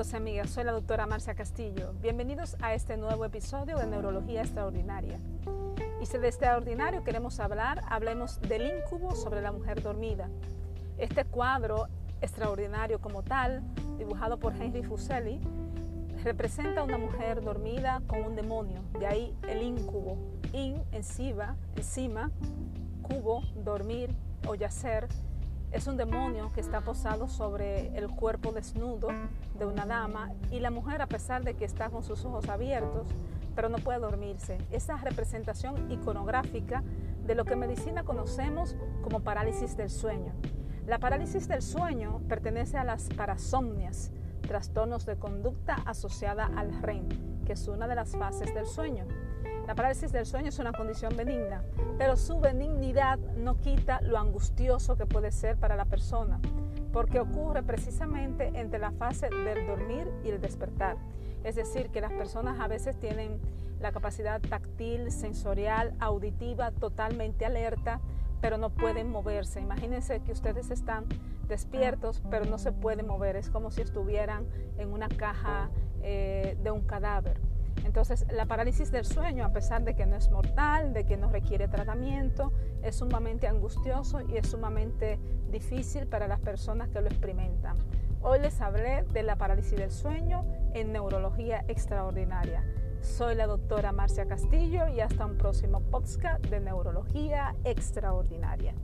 amigos amigas, soy la doctora Marcia Castillo. Bienvenidos a este nuevo episodio de Neurología Extraordinaria. Y si de extraordinario queremos hablar, hablemos del incubo sobre la mujer dormida. Este cuadro extraordinario como tal, dibujado por Henry Fuseli, representa a una mujer dormida con un demonio, de ahí el incubo. In, encima, encima, cubo, dormir o yacer, es un demonio que está posado sobre el cuerpo desnudo de una dama y la mujer a pesar de que está con sus ojos abiertos, pero no puede dormirse. Esa representación iconográfica de lo que en medicina conocemos como parálisis del sueño. La parálisis del sueño pertenece a las parasomnias, trastornos de conducta asociada al REM, que es una de las fases del sueño. La parálisis del sueño es una condición benigna, pero su benignidad no quita lo angustioso que puede ser para la persona, porque ocurre precisamente entre la fase del dormir y el despertar. Es decir, que las personas a veces tienen la capacidad táctil, sensorial, auditiva totalmente alerta, pero no pueden moverse. Imagínense que ustedes están despiertos, pero no se pueden mover. Es como si estuvieran en una caja eh, de un cadáver. Entonces, la parálisis del sueño, a pesar de que no es mortal, de que no requiere tratamiento, es sumamente angustioso y es sumamente difícil para las personas que lo experimentan. Hoy les hablé de la parálisis del sueño en neurología extraordinaria. Soy la doctora Marcia Castillo y hasta un próximo podcast de neurología extraordinaria.